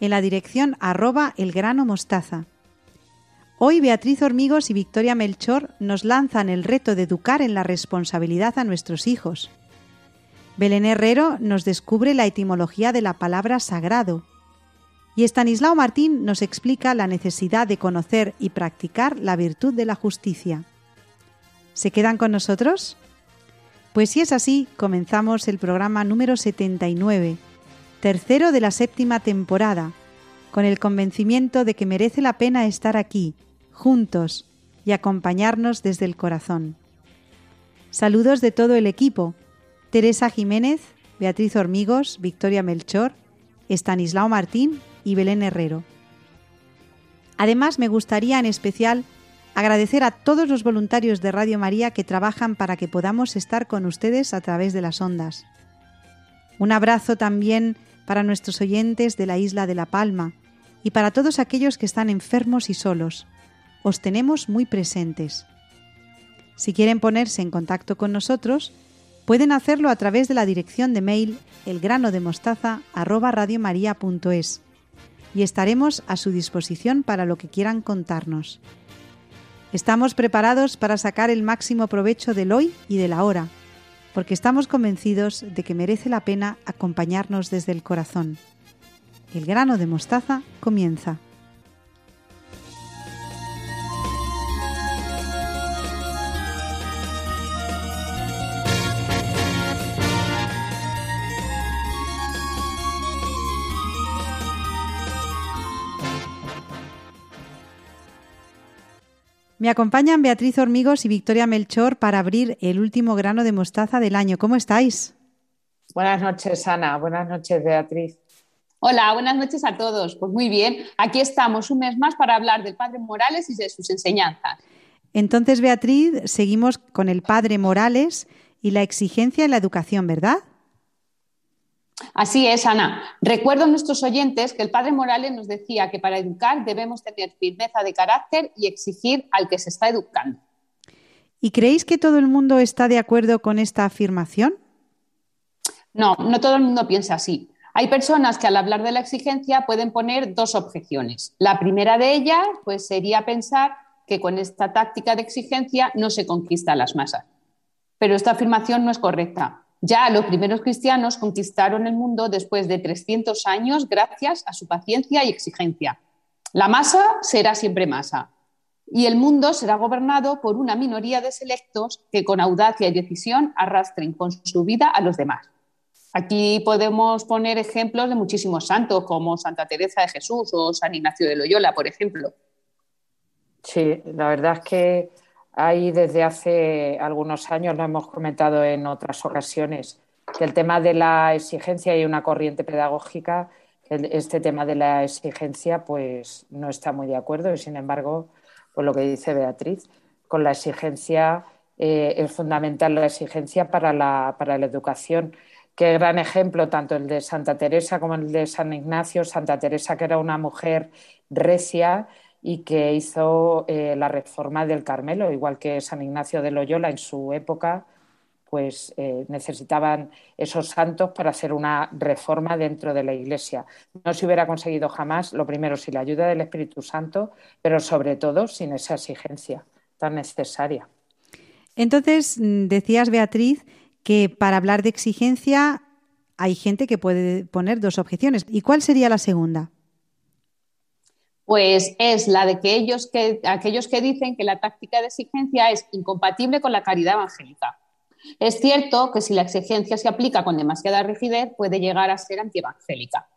en la dirección arroba elgranomostaza. Hoy Beatriz Hormigos y Victoria Melchor nos lanzan el reto de educar en la responsabilidad a nuestros hijos. Belén Herrero nos descubre la etimología de la palabra sagrado. Y Estanislao Martín nos explica la necesidad de conocer y practicar la virtud de la justicia. ¿Se quedan con nosotros? Pues si es así, comenzamos el programa número 79, tercero de la séptima temporada, con el convencimiento de que merece la pena estar aquí, juntos, y acompañarnos desde el corazón. Saludos de todo el equipo, Teresa Jiménez, Beatriz Hormigos, Victoria Melchor, Estanislao Martín y Belén Herrero. Además, me gustaría en especial agradecer a todos los voluntarios de Radio María que trabajan para que podamos estar con ustedes a través de las ondas. Un abrazo también para nuestros oyentes de la isla de La Palma y para todos aquellos que están enfermos y solos. Os tenemos muy presentes. Si quieren ponerse en contacto con nosotros, pueden hacerlo a través de la dirección de mail elgranodemostaza@radiomaria.es y estaremos a su disposición para lo que quieran contarnos. Estamos preparados para sacar el máximo provecho del hoy y del ahora, porque estamos convencidos de que merece la pena acompañarnos desde el corazón. El grano de mostaza comienza. Me acompañan Beatriz Hormigos y Victoria Melchor para abrir el último grano de mostaza del año. ¿Cómo estáis? Buenas noches, Ana. Buenas noches, Beatriz. Hola, buenas noches a todos. Pues muy bien, aquí estamos un mes más para hablar del Padre Morales y de sus enseñanzas. Entonces, Beatriz, seguimos con el Padre Morales y la exigencia en la educación, ¿verdad? Así es, Ana. Recuerdo a nuestros oyentes que el padre Morales nos decía que para educar debemos tener firmeza de carácter y exigir al que se está educando. ¿Y creéis que todo el mundo está de acuerdo con esta afirmación? No, no todo el mundo piensa así. Hay personas que al hablar de la exigencia pueden poner dos objeciones. La primera de ellas pues, sería pensar que con esta táctica de exigencia no se conquista a las masas. Pero esta afirmación no es correcta. Ya los primeros cristianos conquistaron el mundo después de 300 años gracias a su paciencia y exigencia. La masa será siempre masa y el mundo será gobernado por una minoría de selectos que con audacia y decisión arrastren con su vida a los demás. Aquí podemos poner ejemplos de muchísimos santos como Santa Teresa de Jesús o San Ignacio de Loyola, por ejemplo. Sí, la verdad es que Ahí desde hace algunos años, lo hemos comentado en otras ocasiones, que el tema de la exigencia y una corriente pedagógica, este tema de la exigencia, pues no está muy de acuerdo y sin embargo, pues lo que dice Beatriz, con la exigencia eh, es fundamental la exigencia para la, para la educación. Qué gran ejemplo, tanto el de Santa Teresa como el de San Ignacio. Santa Teresa, que era una mujer recia, y que hizo eh, la reforma del Carmelo, igual que San Ignacio de Loyola en su época, pues eh, necesitaban esos santos para hacer una reforma dentro de la Iglesia. No se hubiera conseguido jamás, lo primero, sin la ayuda del Espíritu Santo, pero sobre todo sin esa exigencia tan necesaria. Entonces, mm, decías, Beatriz, que para hablar de exigencia hay gente que puede poner dos objeciones. ¿Y cuál sería la segunda? Pues es la de que que, aquellos que dicen que la táctica de exigencia es incompatible con la caridad evangélica. Es cierto que si la exigencia se aplica con demasiada rigidez puede llegar a ser antievangélica.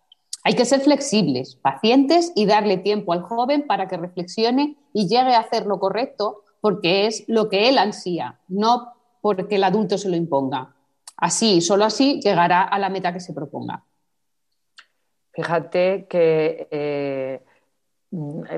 Hay que ser flexibles, pacientes y darle tiempo al joven para que reflexione y llegue a hacer lo correcto porque es lo que él ansía, no porque el adulto se lo imponga. Así, solo así llegará a la meta que se proponga. Fíjate que eh,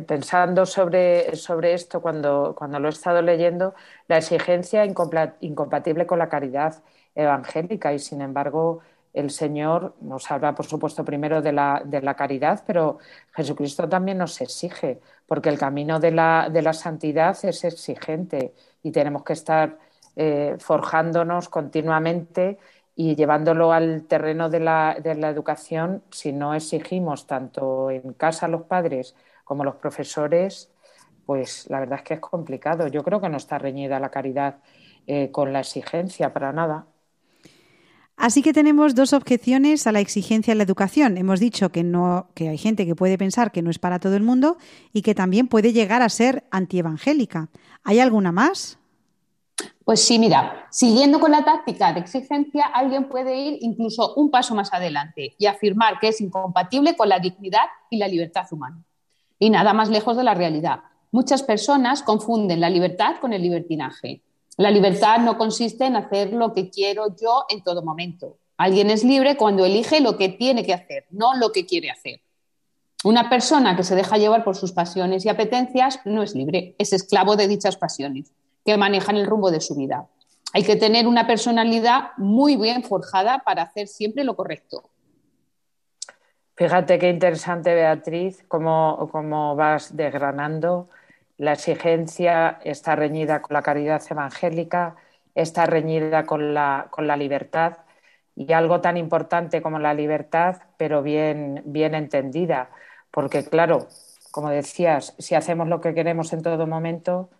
pensando sobre, sobre esto cuando, cuando, lo he estado leyendo, la exigencia incompatible con la caridad evangélica y sin embargo el Señor nos habla, por supuesto, primero de la, de la caridad, pero Jesucristo también nos exige, porque el camino de la, de la santidad es exigente y tenemos que estar eh, forjándonos continuamente y llevándolo al terreno de la, de la educación, si no exigimos tanto en casa los padres como los profesores, pues la verdad es que es complicado. Yo creo que no está reñida la caridad eh, con la exigencia para nada. Así que tenemos dos objeciones a la exigencia en la educación. Hemos dicho que no, que hay gente que puede pensar que no es para todo el mundo y que también puede llegar a ser antievangélica. ¿Hay alguna más? Pues sí, mira, siguiendo con la táctica de exigencia, alguien puede ir incluso un paso más adelante y afirmar que es incompatible con la dignidad y la libertad humana. Y nada más lejos de la realidad. Muchas personas confunden la libertad con el libertinaje. La libertad no consiste en hacer lo que quiero yo en todo momento. Alguien es libre cuando elige lo que tiene que hacer, no lo que quiere hacer. Una persona que se deja llevar por sus pasiones y apetencias no es libre, es esclavo de dichas pasiones que manejan el rumbo de su vida. Hay que tener una personalidad muy bien forjada para hacer siempre lo correcto. Fíjate qué interesante, Beatriz, cómo, cómo vas desgranando. La exigencia está reñida con la caridad evangélica, está reñida con la, con la libertad y algo tan importante como la libertad, pero bien, bien entendida. Porque, claro, como decías, si hacemos lo que queremos en todo momento,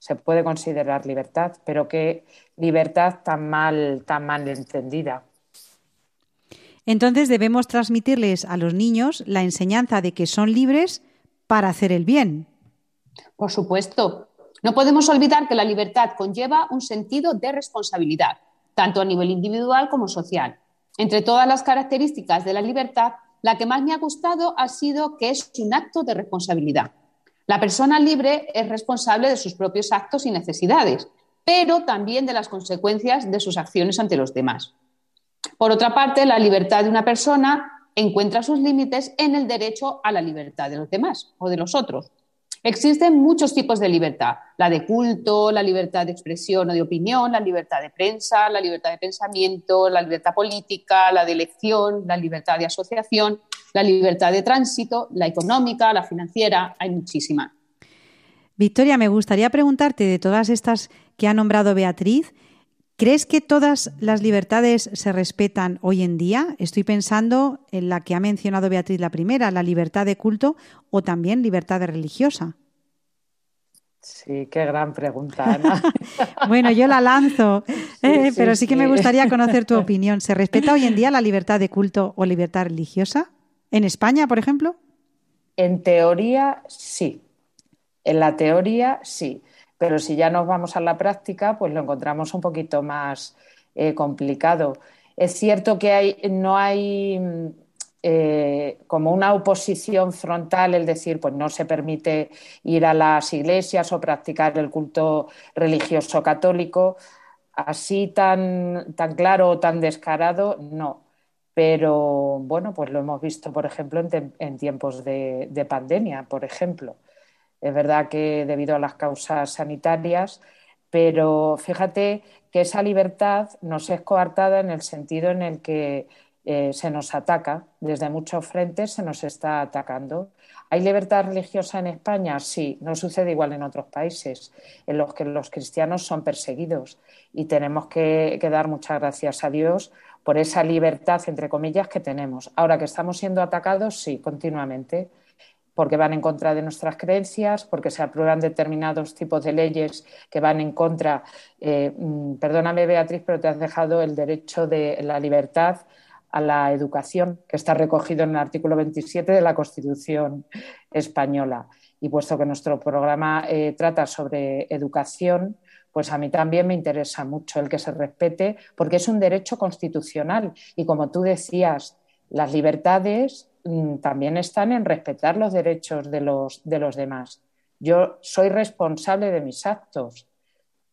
se puede considerar libertad, pero qué libertad tan mal, tan mal entendida. Entonces debemos transmitirles a los niños la enseñanza de que son libres para hacer el bien. Por supuesto. No podemos olvidar que la libertad conlleva un sentido de responsabilidad, tanto a nivel individual como social. Entre todas las características de la libertad, la que más me ha gustado ha sido que es un acto de responsabilidad. La persona libre es responsable de sus propios actos y necesidades, pero también de las consecuencias de sus acciones ante los demás. Por otra parte, la libertad de una persona encuentra sus límites en el derecho a la libertad de los demás o de los otros. Existen muchos tipos de libertad, la de culto, la libertad de expresión o de opinión, la libertad de prensa, la libertad de pensamiento, la libertad política, la de elección, la libertad de asociación, la libertad de tránsito, la económica, la financiera, hay muchísimas. Victoria, me gustaría preguntarte de todas estas que ha nombrado Beatriz, ¿crees que todas las libertades se respetan hoy en día? Estoy pensando en la que ha mencionado Beatriz la primera, la libertad de culto o también libertad religiosa. Sí, qué gran pregunta, Ana. bueno, yo la lanzo, eh, pero sí que me gustaría conocer tu opinión. ¿Se respeta hoy en día la libertad de culto o libertad religiosa? ¿En España, por ejemplo? En teoría, sí. En la teoría, sí. Pero si ya nos vamos a la práctica, pues lo encontramos un poquito más eh, complicado. Es cierto que no hay eh, como una oposición frontal, el decir, pues no se permite ir a las iglesias o practicar el culto religioso católico, así tan, tan claro o tan descarado, no. Pero bueno, pues lo hemos visto, por ejemplo, en, tiempos de, pandemia, por ejemplo. Es verdad que debido a las causas sanitarias, pero fíjate que esa libertad nos es coartada en el sentido en el que eh, se nos ataca, desde muchos frentes se nos está atacando. ¿Hay libertad religiosa en España? Sí, no sucede igual en otros países en los que los cristianos son perseguidos y tenemos que dar muchas gracias a Dios por esa libertad, entre comillas, que tenemos. Ahora que estamos siendo atacados, sí, continuamente, porque van en contra de nuestras creencias, porque se aprueban determinados tipos de leyes que van en contra. Eh, mm, perdóname, Beatriz, pero te has dejado el derecho de la libertad a la educación, que está recogido en el artículo 27 de la Constitución española. Y puesto que nuestro programa eh, trata sobre educación, pues a mí también me interesa mucho el que se respete, porque es un derecho constitucional. Y como tú decías, las libertades también están en respetar los derechos de los, de los demás. Yo soy responsable de mis actos,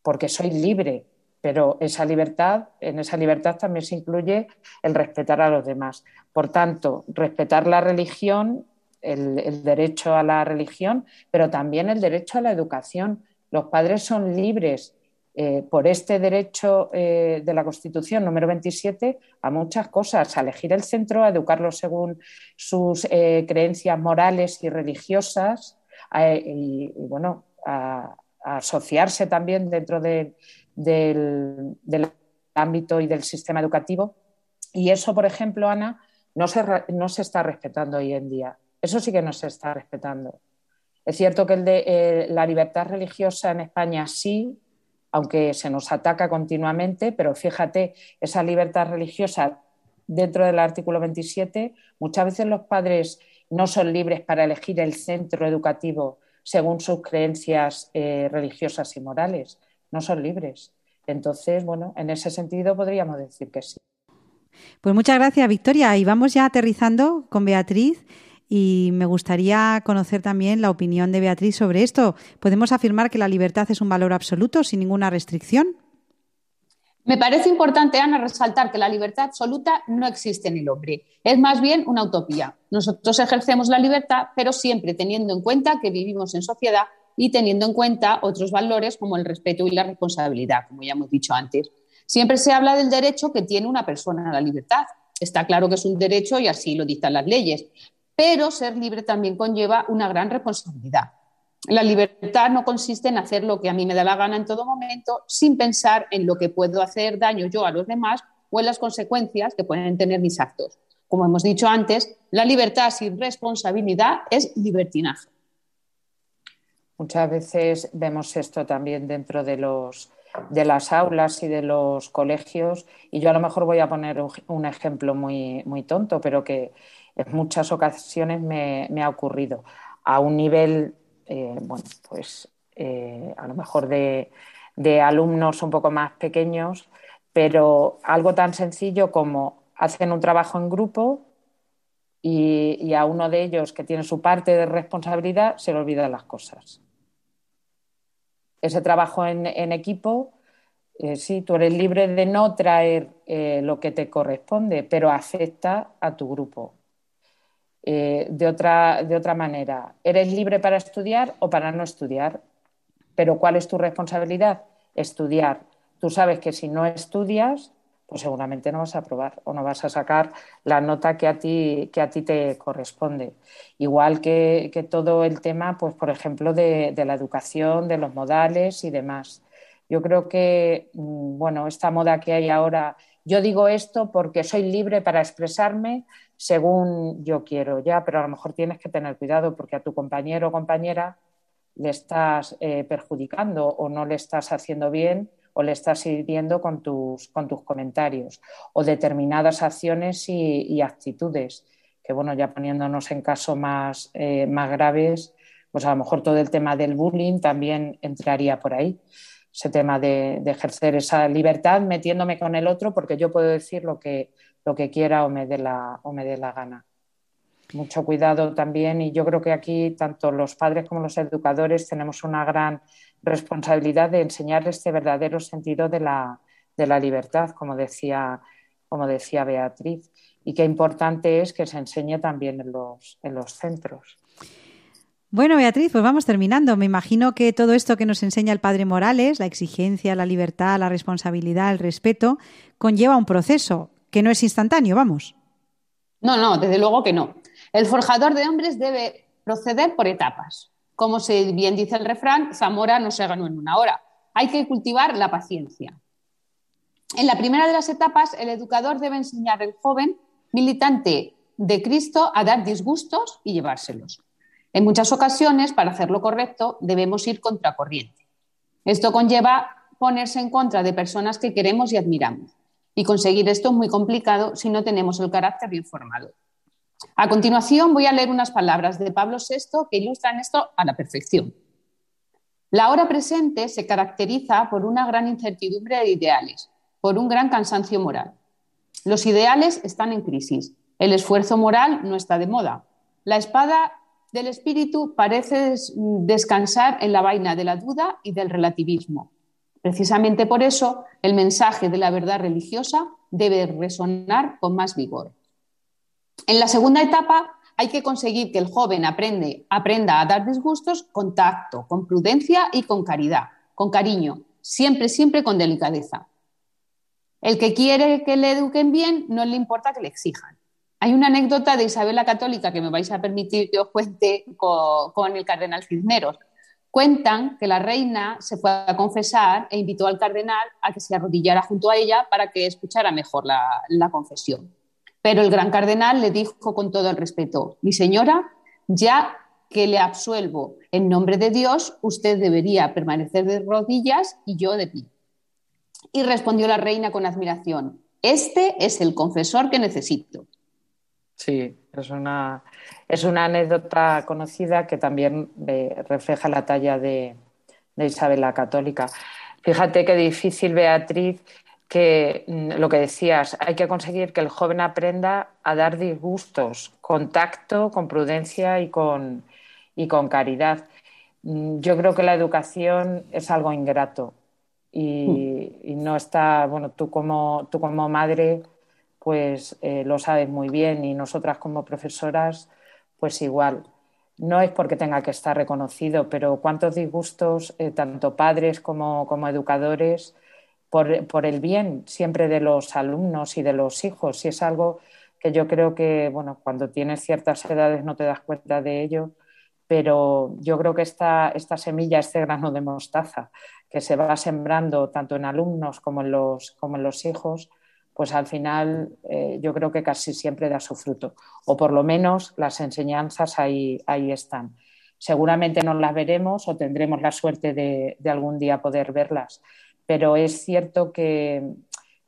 porque soy libre, pero esa libertad, en esa libertad también se incluye el respetar a los demás. Por tanto, respetar la religión el, derecho a la religión, pero también el derecho a la educación. Los padres son libres eh, por este derecho eh, de la Constitución número 27 a muchas cosas, a elegir el centro, a educarlos según sus eh, creencias morales y religiosas y, bueno, a, asociarse también dentro del, ámbito y del sistema educativo. Y eso, por ejemplo, Ana, no se, no se está respetando hoy en día. Eso sí que no se está respetando. Es cierto que el de, la libertad religiosa en España sí, aunque se nos ataca continuamente, pero fíjate, esa libertad religiosa dentro del artículo 27, muchas veces los padres no son libres para elegir el centro educativo según sus creencias eh, religiosas y morales, no son libres. Entonces, bueno, en ese sentido podríamos decir que sí. Pues muchas gracias, Victoria. Y vamos ya aterrizando con Beatriz y me gustaría conocer también la opinión de Beatriz sobre esto. ¿Podemos afirmar que la libertad es un valor absoluto sin ninguna restricción? Me parece importante, Ana, resaltar que la libertad absoluta no existe en el hombre. Es más bien una utopía. Nosotros ejercemos la libertad, pero siempre teniendo en cuenta que vivimos en sociedad y teniendo en cuenta otros valores como el respeto y la responsabilidad, como ya hemos dicho antes. Siempre se habla del derecho que tiene una persona a la libertad. Está claro que es un derecho y así lo dictan las leyes, pero ser libre también conlleva una gran responsabilidad. La libertad no consiste en hacer lo que a mí me da la gana en todo momento sin pensar en lo que puedo hacer daño yo a los demás o en las consecuencias que pueden tener mis actos. Como hemos dicho antes, la libertad sin responsabilidad es libertinaje. Muchas veces vemos esto también dentro de, los, de las aulas y de los colegios y yo a lo mejor voy a poner un, ejemplo muy, muy tonto, pero que en muchas ocasiones me, ha ocurrido a un nivel, eh, bueno, pues eh, a lo mejor de, alumnos un poco más pequeños, pero algo tan sencillo como hacen un trabajo en grupo y, a uno de ellos que tiene su parte de responsabilidad se le olvidan las cosas. Ese trabajo en, equipo, eh, sí, tú eres libre de no traer lo que te corresponde, pero afecta a tu grupo. Eh, de, otra, de otra manera. ¿Eres libre para estudiar o para no estudiar? Pero ¿cuál es tu responsabilidad? Estudiar. Tú sabes que si no estudias, pues seguramente no vas a aprobar o no vas a sacar la nota que a ti, que a ti te corresponde. Igual que, todo el tema, pues, por ejemplo, de, de, la educación, de los modales y demás. Yo creo que, mm, bueno, esta moda que hay ahora, yo digo esto porque soy libre para expresarme según yo quiero, ya, pero a lo mejor tienes que tener cuidado porque a tu compañero o compañera le estás eh, perjudicando o no le estás haciendo bien o le estás hiriendo con tus, con tus comentarios o determinadas acciones y, actitudes, que bueno, ya poniéndonos en casos más, eh, más graves, pues a lo mejor todo el tema del bullying también entraría por ahí. Ese tema de, ejercer esa libertad metiéndome con el otro porque yo puedo decir lo que, lo que quiera o me dé la, o me dé la gana. Mucho cuidado también y yo creo que aquí tanto los padres como los educadores tenemos una gran responsabilidad de enseñar este verdadero sentido de la, de la libertad, como decía, como decía Beatriz, y qué importante es que se enseñe también en los, en los centros. Bueno, Beatriz, pues vamos terminando. Me imagino que todo esto que nos enseña el padre Morales, la exigencia, la libertad, la responsabilidad, el respeto, conlleva un proceso que no es instantáneo, vamos. No, no, desde luego que no. El forjador de hombres debe proceder por etapas. Como se bien dice el refrán, Zamora no se ganó en una hora. Hay que cultivar la paciencia. En la primera de las etapas, el educador debe enseñar al joven militante de Cristo a dar disgustos y llevárselos. En muchas ocasiones, para hacerlo correcto, debemos ir contracorriente. Esto conlleva ponerse en contra de personas que queremos y admiramos. Y conseguir esto es muy complicado si no tenemos el carácter bien formado. A continuación voy a leer unas palabras de Pablo VI que ilustran esto a la perfección. La hora presente se caracteriza por una gran incertidumbre de ideales, por un gran cansancio moral. Los ideales están en crisis, el esfuerzo moral no está de moda. La espada del espíritu parece descansar en la vaina de la duda y del relativismo. Precisamente por eso, el mensaje de la verdad religiosa debe resonar con más vigor. En la segunda etapa hay que conseguir que el joven aprende, aprenda a dar disgustos con tacto, con prudencia y con caridad, con cariño, siempre, siempre con delicadeza. El que quiere que le eduquen bien, no le importa que le exijan. Hay una anécdota de Isabel la Católica que me vais a permitir que os cuente con, el cardenal Cisneros. Cuentan que la reina se fue a confesar e invitó al cardenal a que se arrodillara junto a ella para que escuchara mejor la confesión. Pero el gran cardenal le dijo con todo el respeto, mi señora, ya que le absuelvo en nombre de Dios, usted debería permanecer de rodillas y yo de pie. Y respondió la reina con admiración, este es el confesor que necesito. Sí, es una, es una anécdota conocida que también eh, refleja la talla de, Isabel la Católica. Fíjate qué difícil, Beatriz, que mm, lo que decías, hay que conseguir que el joven aprenda a dar disgustos con tacto, con prudencia y con, y con caridad. Mm, yo creo que la educación es algo ingrato y, y no está, bueno, tú como, tú como madre pues eh, lo sabes muy bien y nosotras como profesoras, pues igual. No es porque tenga que estar reconocido, pero cuántos disgustos, eh, tanto padres como, educadores, por, el bien siempre de los alumnos y de los hijos. Y es algo que yo creo que, bueno, cuando tienes ciertas edades no te das cuenta de ello, pero yo creo que esta, esta semilla, este grano de mostaza que se va sembrando tanto en alumnos como en los, como en los hijos, pues al final eh, yo creo que casi siempre da su fruto, o por lo menos las enseñanzas ahí, están. Seguramente no las veremos o tendremos la suerte de, algún día poder verlas, pero es cierto que,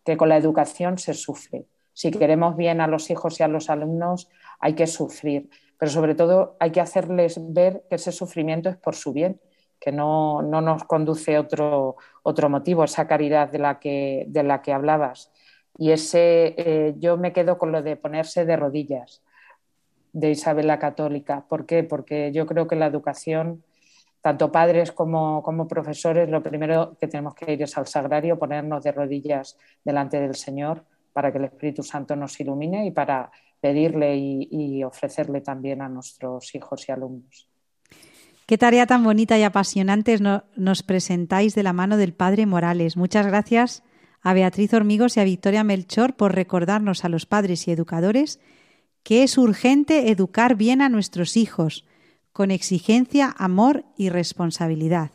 que con la educación se sufre. Si queremos bien a los hijos y a los alumnos, hay que sufrir, pero sobre todo hay que hacerles ver que ese sufrimiento es por su bien, que no, no nos conduce otro, otro motivo, esa caridad de la que, de la que hablabas. Y ese, eh, yo me quedo con lo de ponerse de rodillas de Isabel la Católica. ¿Por qué? Porque yo creo que la educación, tanto padres como, como profesores, lo primero que tenemos que ir es al sagrario, ponernos de rodillas delante del Señor para que el Espíritu Santo nos ilumine y para pedirle y, ofrecerle también a nuestros hijos y alumnos. Qué tarea tan bonita y apasionante nos presentáis de la mano del Padre Morales. Muchas gracias a Beatriz Hormigos y a Victoria Melchor por recordarnos a los padres y educadores que es urgente educar bien a nuestros hijos, con exigencia, amor y responsabilidad.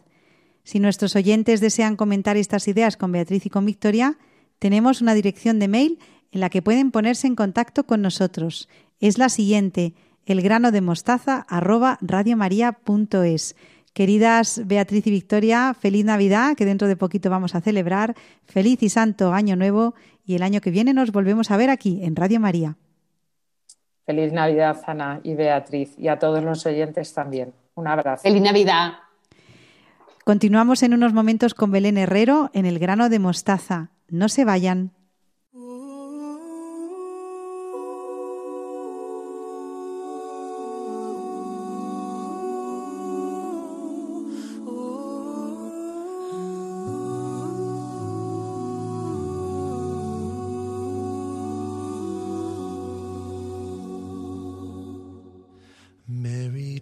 Si nuestros oyentes desean comentar estas ideas con Beatriz y con Victoria, tenemos una dirección de mail en la que pueden ponerse en contacto con nosotros. Es la siguiente, elgranodemostaza@radiomaria.es. Queridas Beatriz y Victoria, feliz Navidad, que dentro de poquito vamos a celebrar. Feliz y santo año nuevo y el año que viene nos volvemos a ver aquí en Radio María. Feliz Navidad, Ana y Beatriz, y a todos los oyentes también. Un abrazo. Feliz Navidad. Continuamos en unos momentos con Belén Herrero en el grano de mostaza. No se vayan.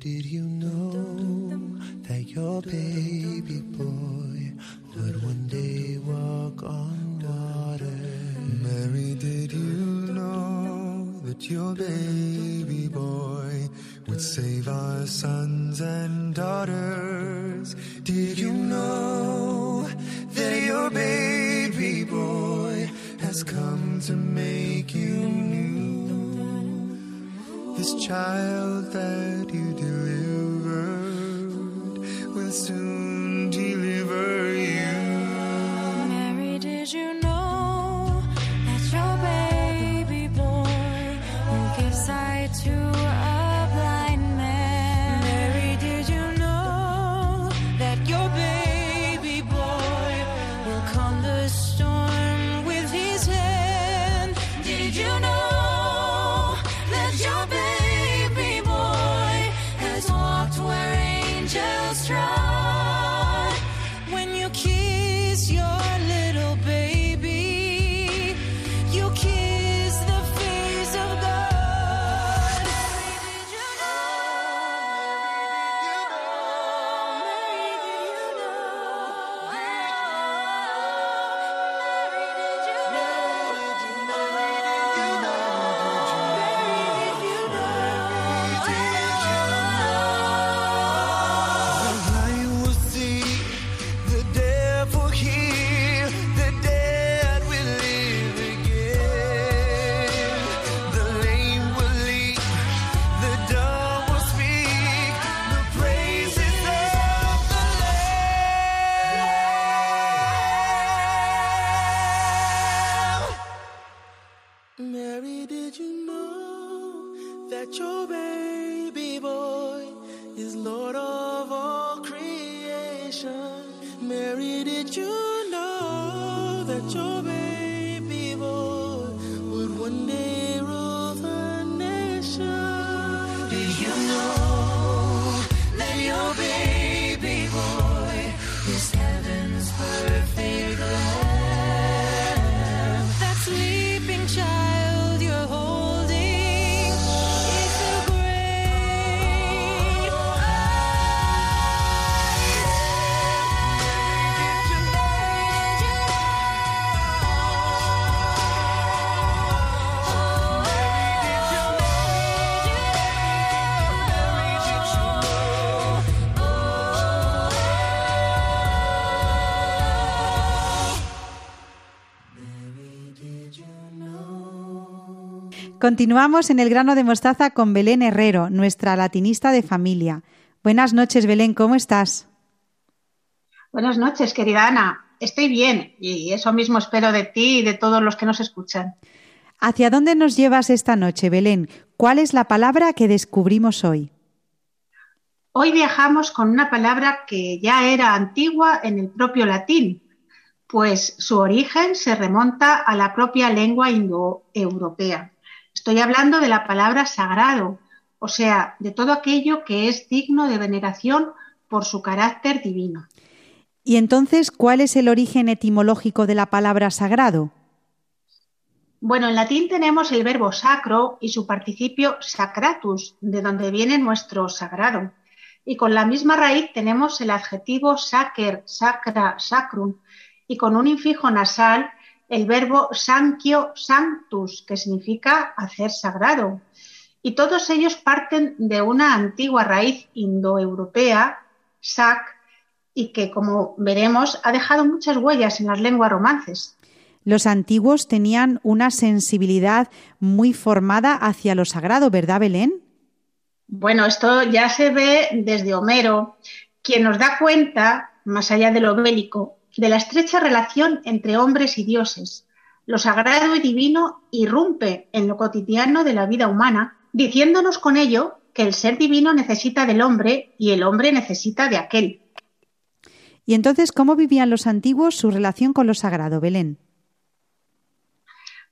You know Continuamos en el grano de mostaza con Belén Herrero, nuestra latinista de familia. Buenas noches, Belén, ¿cómo estás? Buenas noches, querida Ana. Estoy bien y eso mismo espero de ti y de todos los que nos escuchan. ¿Hacia dónde nos llevas esta noche, Belén? ¿Cuál es la palabra que descubrimos hoy? Hoy viajamos con una palabra que ya era antigua en el propio latín, pues su origen se remonta a la propia lengua indoeuropea. Estoy hablando de la palabra sagrado, o sea, de todo aquello que es digno de veneración por su carácter divino. Y entonces, ¿cuál es el origen etimológico de la palabra sagrado? Bueno, en latín tenemos el verbo sacro y su participio sacratus, de donde viene nuestro sagrado. Y con la misma raíz tenemos el adjetivo sacer, sacra, sacrum, y con un infijo nasal el verbo sanquio, sanctus, que significa hacer sagrado. Y todos ellos parten de una antigua raíz indoeuropea, sac, y que, como veremos, ha dejado muchas huellas en las lenguas romances. Los antiguos tenían una sensibilidad muy formada hacia lo sagrado, ¿verdad, Belén? Bueno, esto ya se ve desde Homero, quien nos da cuenta, más allá de lo bélico, de la estrecha relación entre hombres y dioses. Lo sagrado y divino irrumpe en lo cotidiano de la vida humana, diciéndonos con ello que el ser divino necesita del hombre y el hombre necesita de aquel. Y entonces, ¿cómo vivían los antiguos su relación con lo sagrado, Belén?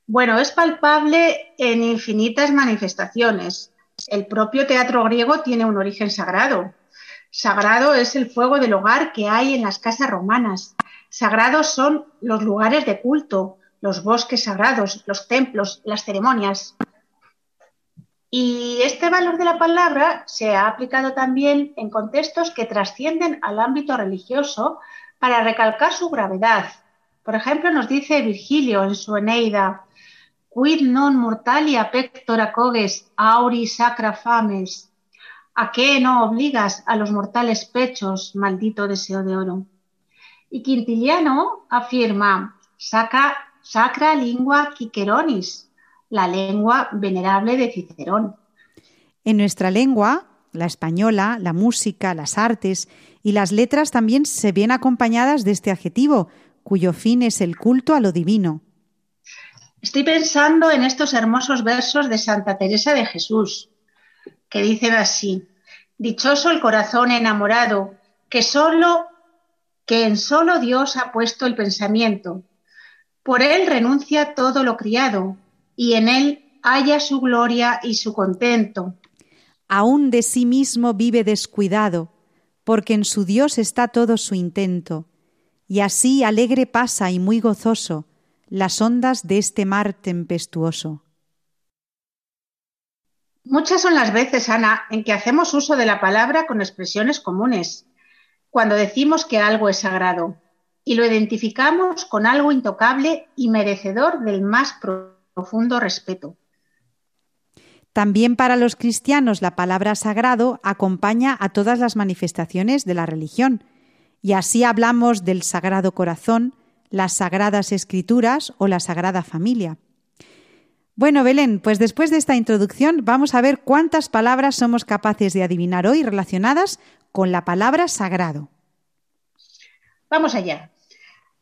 Bueno, es palpable en infinitas manifestaciones. El propio teatro griego tiene un origen sagrado. Sagrado es el fuego del hogar que hay en las casas romanas. Sagrados son los lugares de culto, los bosques sagrados, los templos, las ceremonias. Y este valor de la palabra se ha aplicado también en contextos que trascienden al ámbito religioso para recalcar su gravedad. Por ejemplo, nos dice Virgilio en su Eneida, quid non mortalia pectora coges auri sacra fames. ¿A qué no obligas a los mortales pechos, maldito deseo de oro? Y Quintiliano afirma, sacra, sacra lingua quiqueronis, la lengua venerable de Cicerón. En nuestra lengua, la española, la música, las artes y las letras también se ven acompañadas de este adjetivo, cuyo fin es el culto a lo divino. Estoy pensando en estos hermosos versos de Santa Teresa de Jesús, que dicen así: Dichoso el corazón enamorado, que solo que en solo Dios ha puesto el pensamiento. Por él renuncia todo lo criado, y en él halla su gloria y su contento. Aún de sí mismo vive descuidado, porque en su Dios está todo su intento, y así alegre pasa y muy gozoso las ondas de este mar tempestuoso. Muchas son las veces, Ana, en que hacemos uso de la palabra con expresiones comunes, cuando decimos que algo es sagrado, y lo identificamos con algo intocable y merecedor del más profundo respeto. También para los cristianos la palabra sagrado acompaña a todas las manifestaciones de la religión, y así hablamos del Sagrado Corazón, las Sagradas Escrituras o la Sagrada Familia. Bueno, Belén, pues después de esta introducción vamos a ver cuántas palabras somos capaces de adivinar hoy relacionadas con la palabra sagrado. Vamos allá.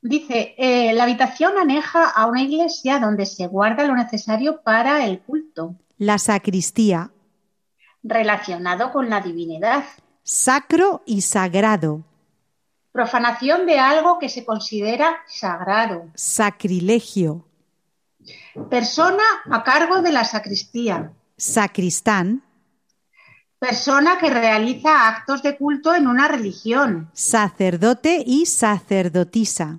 Dice, eh, la habitación aneja a una iglesia donde se guarda lo necesario para el culto, La sacristía, relacionado con la divinidad, sacro y sagrado, Profanación de algo que se considera sagrado. sacrilegio, Persona a cargo de la sacristía. sacristán, Persona que realiza actos de culto en una religión. sacerdote y sacerdotisa,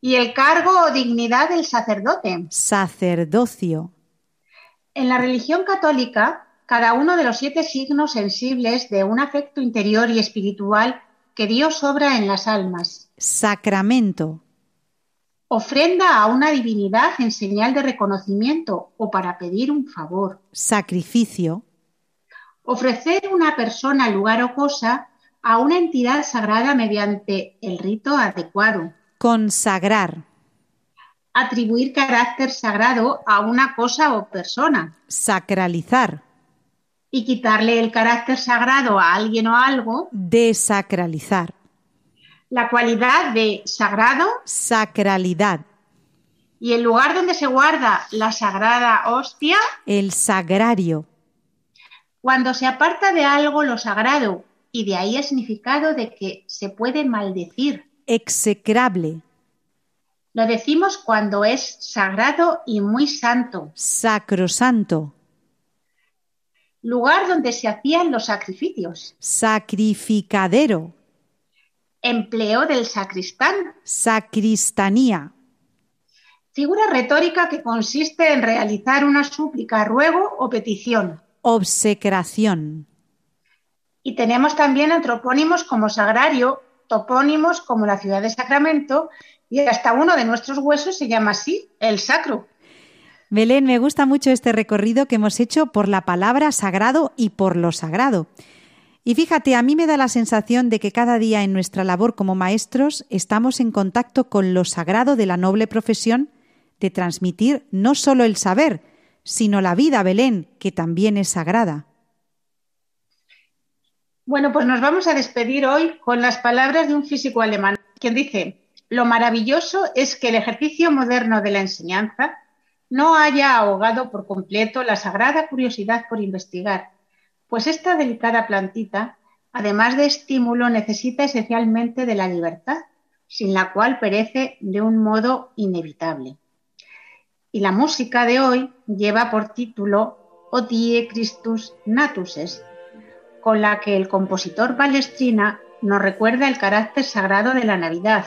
Y el cargo o dignidad del sacerdote. sacerdocio, En la religión católica, cada uno de los siete signos sensibles de un afecto interior y espiritual que Dios obra en las almas. sacramento, Ofrenda a una divinidad en señal de reconocimiento o para pedir un favor. sacrificio, Ofrecer una persona, lugar o cosa a una entidad sagrada mediante el rito adecuado. consagrar, Atribuir carácter sagrado a una cosa o persona. sacralizar, Y quitarle el carácter sagrado a alguien o algo, desacralizar, la cualidad de sagrado. Sacralidad, y el lugar donde se guarda la sagrada hostia, el sagrario, cuando se aparta de algo lo sagrado, y de ahí el significado de que se puede maldecir. execrable, Lo decimos cuando es sagrado y muy santo, sacrosanto, lugar donde se hacían los sacrificios, sacrificadero, empleo del sacristán, sacristanía, figura retórica que consiste en realizar una súplica, ruego o petición. Obsecración, Y tenemos también antropónimos como sagrario, topónimos como la ciudad de Sacramento, y hasta uno de nuestros huesos se llama así, el sacro. Belén, me gusta mucho este recorrido que hemos hecho por la palabra sagrado y por lo sagrado. Y fíjate, a mí me da la sensación de que cada día en nuestra labor como maestros estamos en contacto con lo sagrado de la noble profesión de transmitir no solo el saber, sino la vida, Belén, que también es sagrada. Bueno, pues nos vamos a despedir hoy con las palabras de un físico alemán, quien dice, lo maravilloso es que el ejercicio moderno de la enseñanza no haya ahogado por completo la sagrada curiosidad por investigar, pues esta delicada plantita, además de estímulo, necesita esencialmente de la libertad, sin la cual perece de un modo inevitable. Y la música de hoy lleva por título Odie Christus Natus Est, con la que el compositor Palestrina nos recuerda el carácter sagrado de la Navidad,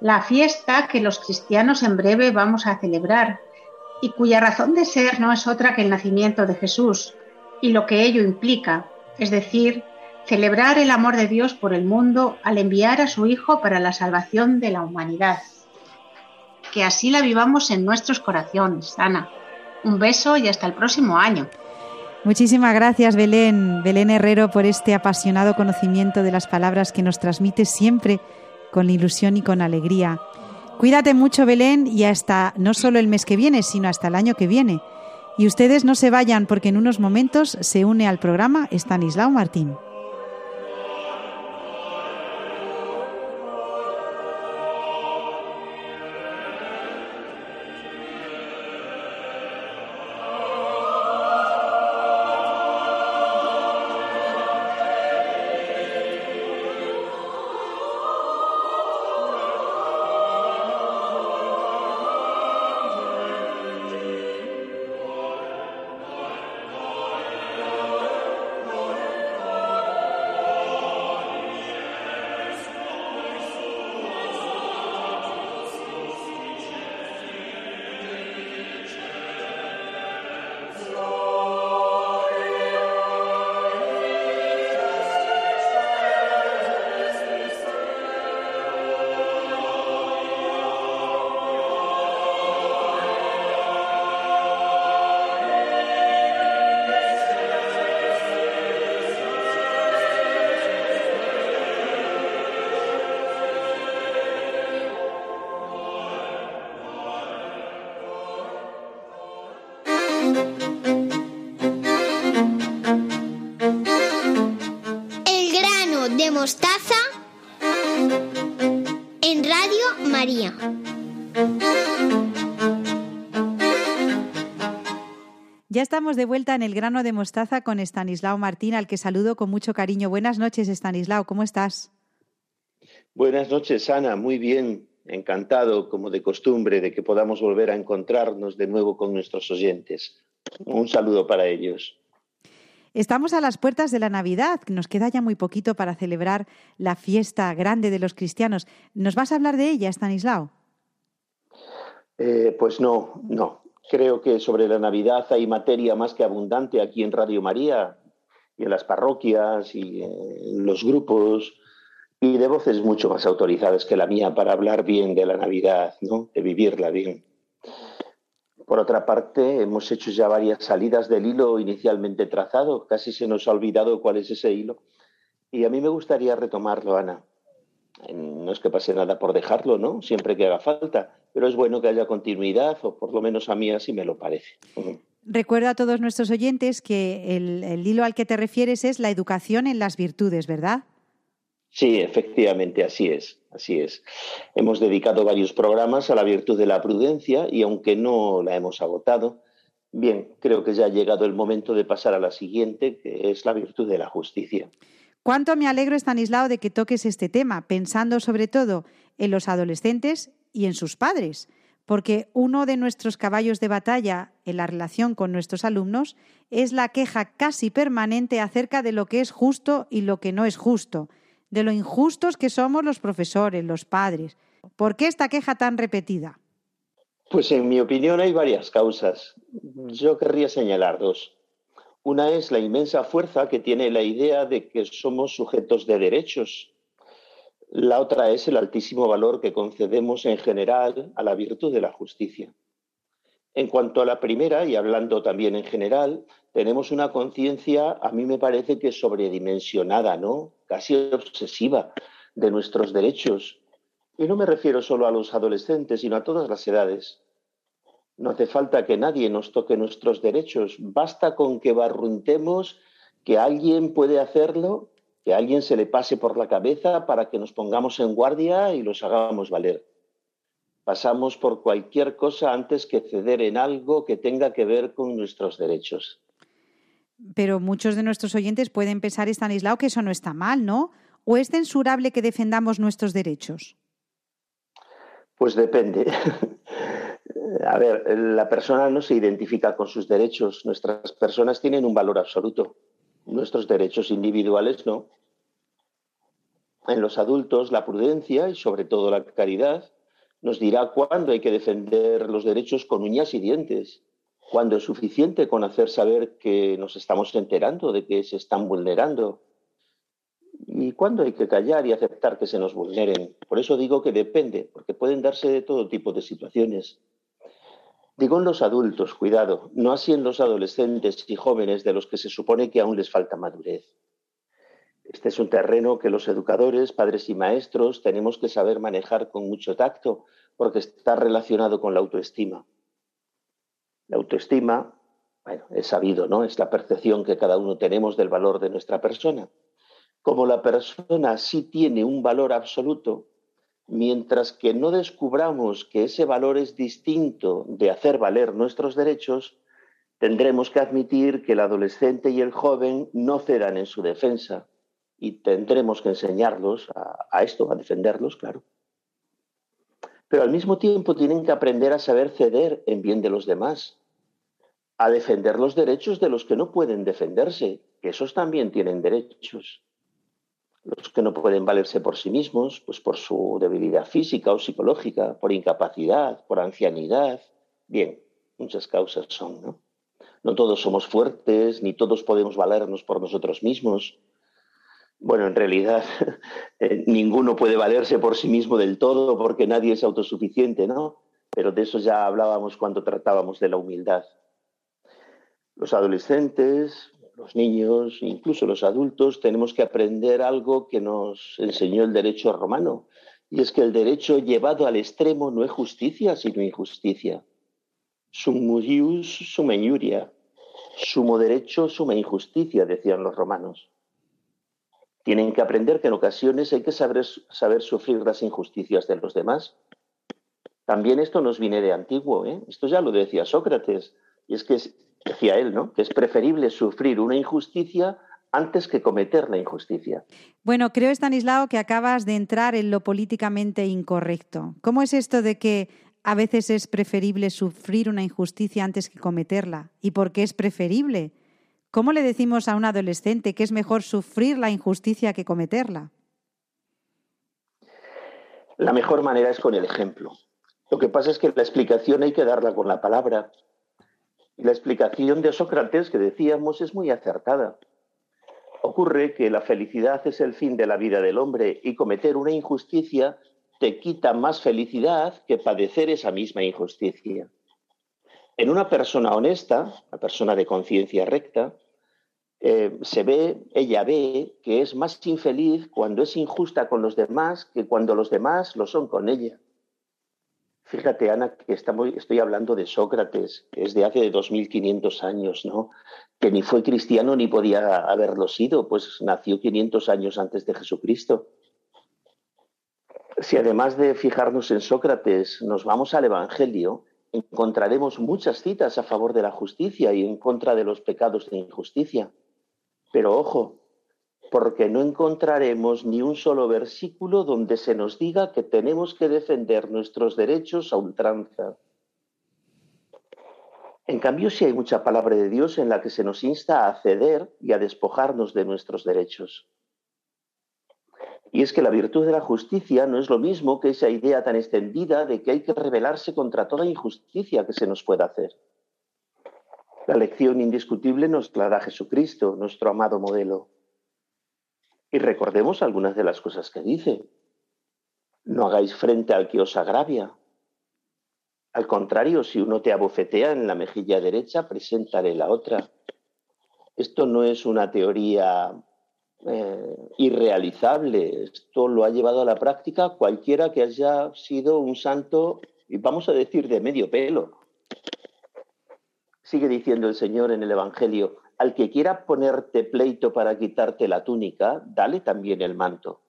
la fiesta que los cristianos en breve vamos a celebrar y cuya razón de ser no es otra que el nacimiento de Jesús y lo que ello implica, es decir, celebrar el amor de Dios por el mundo al enviar a su Hijo para la salvación de la humanidad. Que así la vivamos en nuestros corazones, Ana. Un beso y hasta el próximo año. Muchísimas gracias, Belén, Belén Herrero, por este apasionado conocimiento de las palabras que nos transmite siempre con ilusión y con alegría. Cuídate mucho, Belén, y hasta no solo el mes que viene, sino hasta el año que viene. Y ustedes no se vayan porque en unos momentos se une al programa Stanislao Martín. Estamos de vuelta en el grano de mostaza con Estanislao Martín, al que saludo con mucho cariño. Buenas noches, Estanislao, ¿cómo estás? Buenas noches, Ana. Muy bien. Encantado, como de costumbre, de que podamos volver a encontrarnos de nuevo con nuestros oyentes. Un saludo para ellos. Estamos a las puertas de la Navidad. Nos queda ya muy poquito para celebrar la fiesta grande de los cristianos. ¿Nos vas a hablar de ella, Stanislao? Eh, pues no, no. Creo que sobre la Navidad hay materia más que abundante aquí en Radio María y en las parroquias y en los grupos y de voces mucho más autorizadas que la mía para hablar bien de la Navidad, ¿no? de vivirla bien. Por otra parte, hemos hecho ya varias salidas del hilo inicialmente trazado, casi se nos ha olvidado cuál es ese hilo. Y a mí me gustaría retomarlo, Ana. No es que pase nada por dejarlo, ¿no? Siempre que haga falta, pero es bueno que haya continuidad, o por lo menos a mí así me lo parece. Recuerdo a todos nuestros oyentes que el, el hilo al que te refieres es la educación en las virtudes, ¿verdad? Sí, efectivamente, así es, así es. Hemos dedicado varios programas a la virtud de la prudencia y aunque no la hemos agotado, bien, creo que ya ha llegado el momento de pasar a la siguiente, que es la virtud de la justicia. Cuánto me alegro, Estanislao, de que toques este tema, pensando sobre todo en los adolescentes y en sus padres, porque uno de nuestros caballos de batalla en la relación con nuestros alumnos es la queja casi permanente acerca de lo que es justo y lo que no es justo, de lo injustos que somos los profesores, los padres. ¿Por qué esta queja tan repetida? Pues en mi opinión hay varias causas. Yo querría señalar dos. Una es la inmensa fuerza que tiene la idea de que somos sujetos de derechos. La otra es el altísimo valor que concedemos en general a la virtud de la justicia. En cuanto a la primera, y hablando también en general, tenemos una conciencia, a mí me parece que sobredimensionada, ¿no? Casi obsesiva de nuestros derechos. Y no me refiero solo a los adolescentes, sino a todas las edades. No hace falta que nadie nos toque nuestros derechos. Basta con que barruntemos que alguien puede hacerlo, que a alguien se le pase por la cabeza para que nos pongamos en guardia y los hagamos valer. Pasamos por cualquier cosa antes que ceder en algo que tenga que ver con nuestros derechos. Pero muchos de nuestros oyentes pueden pensar, Estanislao, que eso no está mal, ¿no? ¿O es censurable que defendamos nuestros derechos? Pues depende. A ver, la persona no se identifica con sus derechos. Nuestras personas tienen un valor absoluto. Nuestros derechos individuales no. En los adultos, la prudencia y sobre todo la caridad nos dirá cuándo hay que defender los derechos con uñas y dientes, cuándo es suficiente con hacer saber que nos estamos enterando de que se están vulnerando y cuándo hay que callar y aceptar que se nos vulneren. Por eso digo que depende, porque pueden darse de todo tipo de situaciones. Digo en los adultos, cuidado, no así en los adolescentes y jóvenes de los que se supone que aún les falta madurez. Este es un terreno que los educadores, padres y maestros tenemos que saber manejar con mucho tacto porque está relacionado con la autoestima. La autoestima, bueno, es sabido, ¿no? Es la percepción que cada uno tenemos del valor de nuestra persona. Como la persona sí tiene un valor absoluto, mientras que no descubramos que ese valor es distinto de hacer valer nuestros derechos, tendremos que admitir que el adolescente y el joven no cedan en su defensa y tendremos que enseñarlos a, a, esto, a defenderlos, claro. Pero al mismo tiempo tienen que aprender a saber ceder en bien de los demás, a defender los derechos de los que no pueden defenderse, que esos también tienen derechos. Los que no pueden valerse por sí mismos, pues por su debilidad física o psicológica, por incapacidad, por ancianidad. Bien, muchas causas son, ¿no? No todos somos fuertes, ni todos podemos valernos por nosotros mismos, bueno, en realidad eh, ninguno puede valerse por sí mismo del todo porque nadie es autosuficiente, ¿no? Pero de eso ya hablábamos cuando tratábamos de la humildad. Los adolescentes, los niños, incluso los adultos, tenemos que aprender algo que nos enseñó el derecho romano, y es que el derecho llevado al extremo no es justicia, sino injusticia. Sum murius, injuria. Sumo derecho, suma injusticia, decían los romanos. Tienen que aprender que en ocasiones hay que saber, saber sufrir las injusticias de los demás. También esto nos viene de antiguo, ¿eh? esto ya lo decía Sócrates, y es que decía él, ¿no? Que es preferible sufrir una injusticia antes que cometer la injusticia. Bueno, creo, Stanislao, que acabas de entrar en lo políticamente incorrecto. ¿Cómo es esto de que a veces es preferible sufrir una injusticia antes que cometerla? ¿Y por qué es preferible? ¿Cómo le decimos a un adolescente que es mejor sufrir la injusticia que cometerla? La mejor manera es con el ejemplo. Lo que pasa es que la explicación hay que darla con la palabra. La explicación de Sócrates que decíamos es muy acertada. Ocurre que la felicidad es el fin de la vida del hombre y cometer una injusticia te quita más felicidad que padecer esa misma injusticia. En una persona honesta, una persona de conciencia recta, eh, se ve, ella ve que es más infeliz cuando es injusta con los demás que cuando los demás lo son con ella. Fíjate, Ana, que estoy hablando de Sócrates, que es de hace 2500 años, ¿no? Que ni fue cristiano ni podía haberlo sido, pues nació 500 años antes de Jesucristo. Si además de fijarnos en Sócrates nos vamos al Evangelio, encontraremos muchas citas a favor de la justicia y en contra de los pecados de injusticia. Pero ojo, porque no encontraremos ni un solo versículo donde se nos diga que tenemos que defender nuestros derechos a ultranza. En cambio, sí hay mucha palabra de Dios en la que se nos insta a ceder y a despojarnos de nuestros derechos. Y es que la virtud de la justicia no es lo mismo que esa idea tan extendida de que hay que rebelarse contra toda injusticia que se nos pueda hacer. La lección indiscutible nos la Jesucristo, nuestro amado modelo. Y recordemos algunas de las cosas que dice. No hagáis frente al que os agravia. Al contrario, si uno te abofetea en la mejilla derecha, preséntale la otra. Esto no es una teoría eh, irrealizable. Esto lo ha llevado a la práctica cualquiera que haya sido un santo, y vamos a decir, de medio pelo. Sigue diciendo el Señor en el Evangelio, al que quiera ponerte pleito para quitarte la túnica, dale también el manto.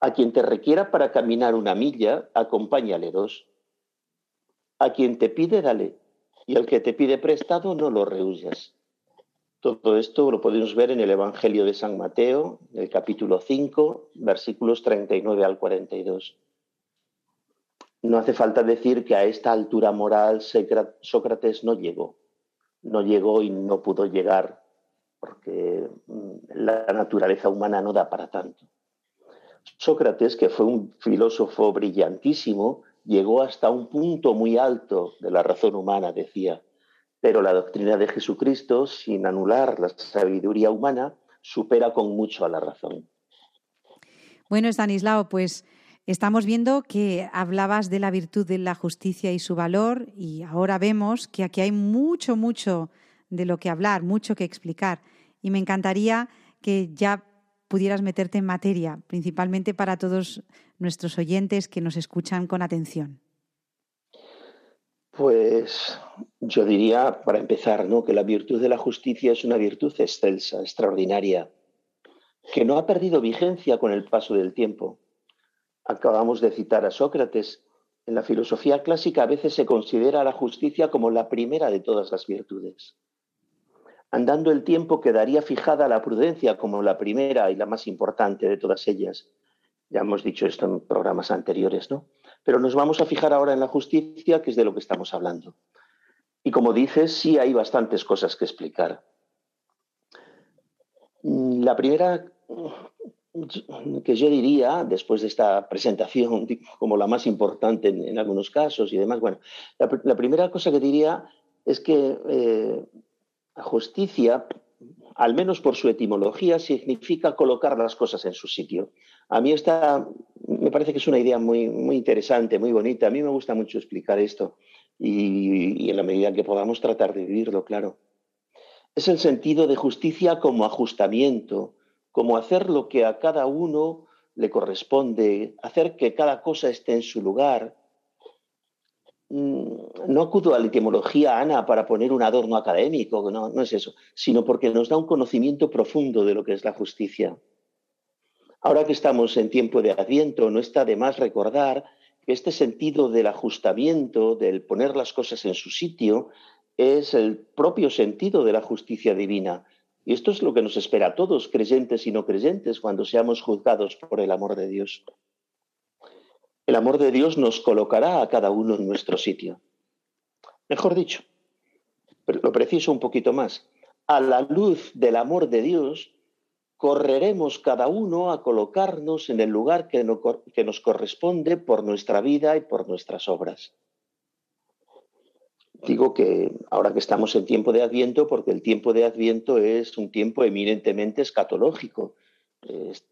A quien te requiera para caminar una milla, acompáñale dos. A quien te pide, dale. Y al que te pide prestado, no lo rehuyas. Todo esto lo podemos ver en el Evangelio de San Mateo, el capítulo 5, versículos 39 al 42. No hace falta decir que a esta altura moral Sócrates no llegó no llegó y no pudo llegar porque mm, la naturaleza humana no da para tanto. Sócrates, que fue un filósofo brillantísimo, llegó hasta un punto muy alto de la razón humana, decía, pero la doctrina de Jesucristo, sin anular la sabiduría humana, supera con mucho a la razón. Bueno, Stanislao, pues Estamos viendo que hablabas de la virtud de la justicia y su valor y ahora vemos que aquí hay mucho, mucho de lo que hablar, mucho que explicar. Y me encantaría que ya pudieras meterte en materia, principalmente para todos nuestros oyentes que nos escuchan con atención. Pues yo diría, para empezar, ¿no? que la virtud de la justicia es una virtud excelsa, extraordinaria, que no ha perdido vigencia con el paso del tiempo Acabamos de citar a Sócrates. En la filosofía clásica a veces se considera la justicia como la primera de todas las virtudes. Andando el tiempo quedaría fijada la prudencia como la primera y la más importante de todas ellas. Ya hemos dicho esto en programas anteriores, ¿no? Pero nos vamos a fijar ahora en la justicia, que es de lo que estamos hablando. Y como dices, sí hay bastantes cosas que explicar. La primera que yo diría, después de esta presentación como la más importante en, algunos casos y demás, bueno, la, primera cosa que diría es que eh, la justicia, al menos por su etimología, significa colocar las cosas en su sitio. A mí esta me parece que es una idea muy, muy interesante, muy bonita. A mí me gusta mucho explicar esto y, y en la medida que podamos tratar de vivirlo, claro. Es el sentido de justicia como ajustamiento, como hacer lo que a cada uno le corresponde, hacer que cada cosa esté en su lugar. Mm, no acudo a la etimología, Ana, para poner un adorno académico, no, no es eso, sino porque nos da un conocimiento profundo de lo que es la justicia. Ahora que estamos en tiempo de Adviento, no está de más recordar que este sentido del ajustamiento, del poner las cosas en su sitio, es el propio sentido de la justicia divina. Y esto es lo que nos espera a todos, creyentes y no creyentes, cuando seamos juzgados por el amor de Dios. El amor de Dios nos colocará a cada uno en nuestro sitio. Mejor dicho, lo preciso un poquito más. A la luz del amor de Dios, correremos cada uno a colocarnos en el lugar que, que nos corresponde por nuestra vida y por nuestras obras. Digo que ahora que estamos en tiempo de Adviento, porque el tiempo de Adviento es un tiempo eminentemente escatológico. Es-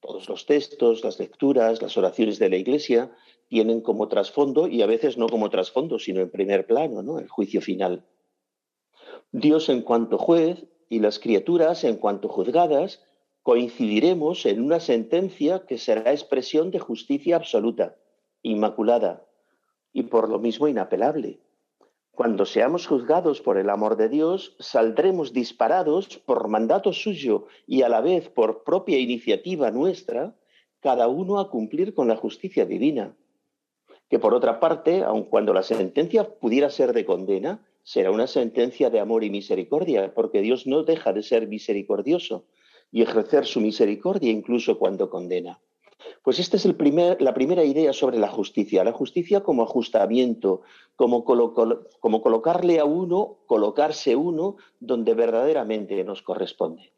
todos los textos, las lecturas, las oraciones de la Iglesia tienen como trasfondo, y a veces no como trasfondo, sino en primer plano, ¿no? el juicio final. Dios en cuanto juez y las criaturas en cuanto juzgadas coincidiremos en una sentencia que será expresión de justicia absoluta, inmaculada y por lo mismo inapelable. Cuando seamos juzgados por el amor de Dios, saldremos disparados por mandato suyo y a la vez por propia iniciativa nuestra, cada uno a cumplir con la justicia divina. Que por otra parte, aun cuando la sentencia pudiera ser de condena, será una sentencia de amor y misericordia, porque Dios no deja de ser misericordioso y ejercer su misericordia incluso cuando condena. Pues esta es el primer- la primera idea sobre la justicia. La justicia como ajustamiento, como, como colocarle a uno, colocarse uno donde verdaderamente nos corresponde.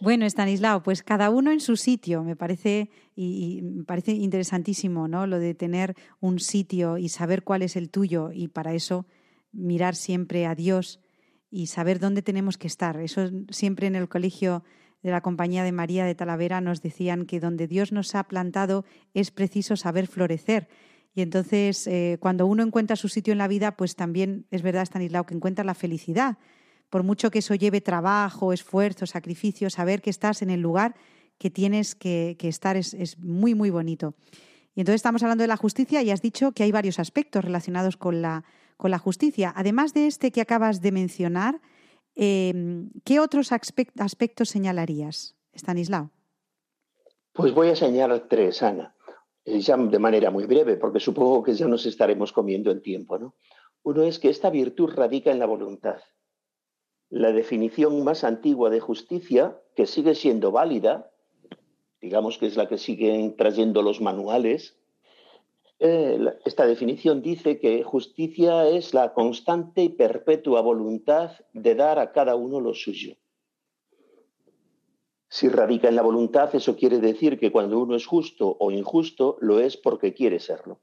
Bueno, Estanislao, pues cada uno en su sitio, me parece y, y me parece interesantísimo, ¿no? Lo de tener un sitio y saber cuál es el tuyo y para eso mirar siempre a Dios y saber dónde tenemos que estar. Eso siempre en el colegio de la Compañía de María de Talavera nos decían que donde Dios nos ha plantado es preciso saber florecer. Y entonces, eh, cuando uno encuentra su sitio en la vida, pues también es verdad, Stanislao, que encuentra la felicidad. Por mucho que eso lleve trabajo, esfuerzo, sacrificio, saber que estás en el lugar que tienes que, que estar es, es muy, muy bonito. Y entonces estamos hablando de la justicia y has dicho que hay varios aspectos relacionados con la, con la justicia. Además de este que acabas de mencionar, eh, ¿qué otros aspect- aspectos señalarías, Stanislao? Pues voy a señalar tres, Ana, eh, ya de manera muy breve, porque supongo que ya nos estaremos comiendo el tiempo. ¿no? Uno es que esta virtud radica en la voluntad. La definición más antigua de justicia, que sigue siendo válida, digamos que es la que siguen trayendo los manuales, eh, esta definición dice que justicia es la constante y perpetua voluntad de dar a cada uno lo suyo. Si radica en la voluntad, eso quiere decir que cuando uno es justo o injusto, lo es porque quiere serlo.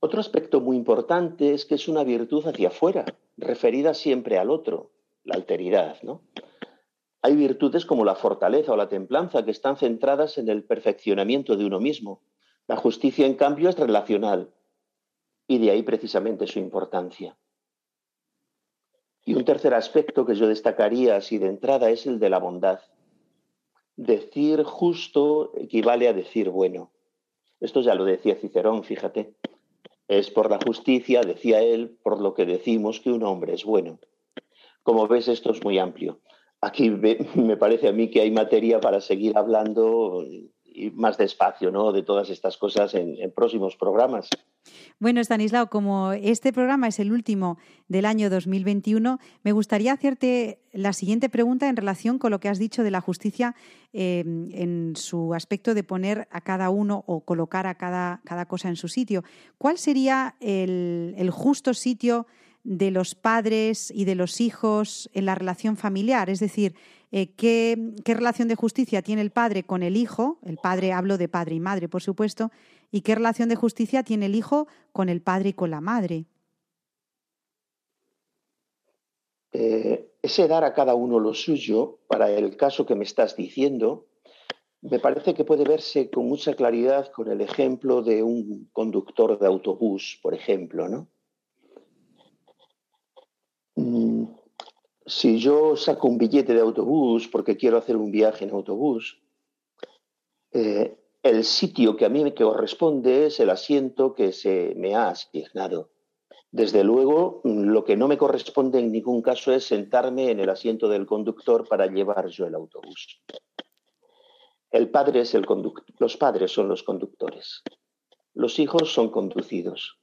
Otro aspecto muy importante es que es una virtud hacia afuera, referida siempre al otro, la alteridad. ¿no? Hay virtudes como la fortaleza o la templanza que están centradas en el perfeccionamiento de uno mismo. La justicia, en cambio, es relacional y de ahí precisamente su importancia. Y un tercer aspecto que yo destacaría así de entrada es el de la bondad. Decir justo equivale a decir bueno. Esto ya lo decía Cicerón, fíjate. Es por la justicia, decía él, por lo que decimos que un hombre es bueno. Como ves, esto es muy amplio. Aquí me parece a mí que hay materia para seguir hablando más despacio ¿no? de todas estas cosas en, próximos programas. Bueno, Stanislao, como este programa es el último del año 2021, me gustaría hacerte la siguiente pregunta en relación con lo que has dicho de la justicia eh, en su aspecto de poner a cada uno o colocar a cada, cada cosa en su sitio. ¿Cuál sería el justo sitio de los padres y de los hijos en la relación familiar? Es decir, eh, ¿qué, ¿qué relación de justicia tiene el padre con el hijo? El padre, hablo de padre y madre, por supuesto. ¿Y qué relación de justicia tiene el hijo con el padre y con la madre? Eh, ese dar a cada uno lo suyo, para el caso que me estás diciendo, me parece que puede verse con mucha claridad con el ejemplo de un conductor de autobús, por ejemplo, ¿no? Mm, Si yo saco un billete de autobús porque quiero hacer un viaje en autobús, eh, el sitio que a mí me corresponde es el asiento que se me ha asignado. Desde luego, lo que no me corresponde en ningún caso es sentarme en el asiento del conductor para llevar yo el autobús. Los padres son los conductores. Los hijos son conducidos.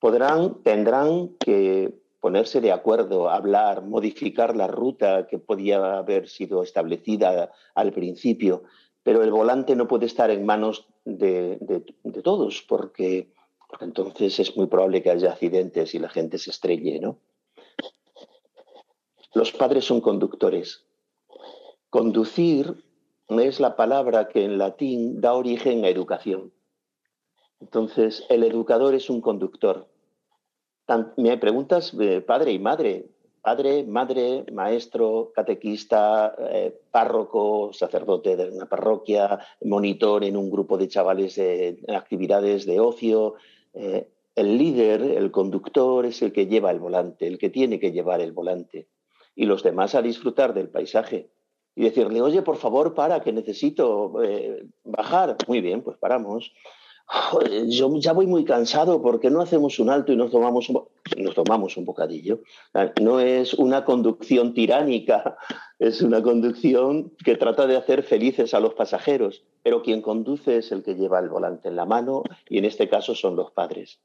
podrán, tendrán que ponerse de acuerdo, hablar, modificar la ruta que podía haber sido establecida al principio, pero el volante no puede estar en manos de, de- todos, porque, porque entonces es muy probable que haya accidentes y la gente se estrelle, ¿no? Los padres son conductores. Conducir es la palabra que en latín da origen a educación. Entonces, el educador es un conductor. Me preguntas padre y madre. Padre, madre, maestro, catequista, eh, párroco, sacerdote de una parroquia, monitor en un grupo de chavales de, actividades de ocio. Eh, el líder, el conductor, es el que lleva el volante, el que tiene que llevar el volante. Y los demás a disfrutar del paisaje. Y decirle, oye, por favor, para, que necesito eh, bajar. Muy bien, pues paramos. Yo ya voy muy cansado, ¿por qué no hacemos un alto y nos tomamos un, nos tomamos un bocadillo? No es una conducción tiránica, es una conducción que trata de hacer felices a los pasajeros, pero quien conduce es el que lleva el volante en la mano y en este caso son los padres.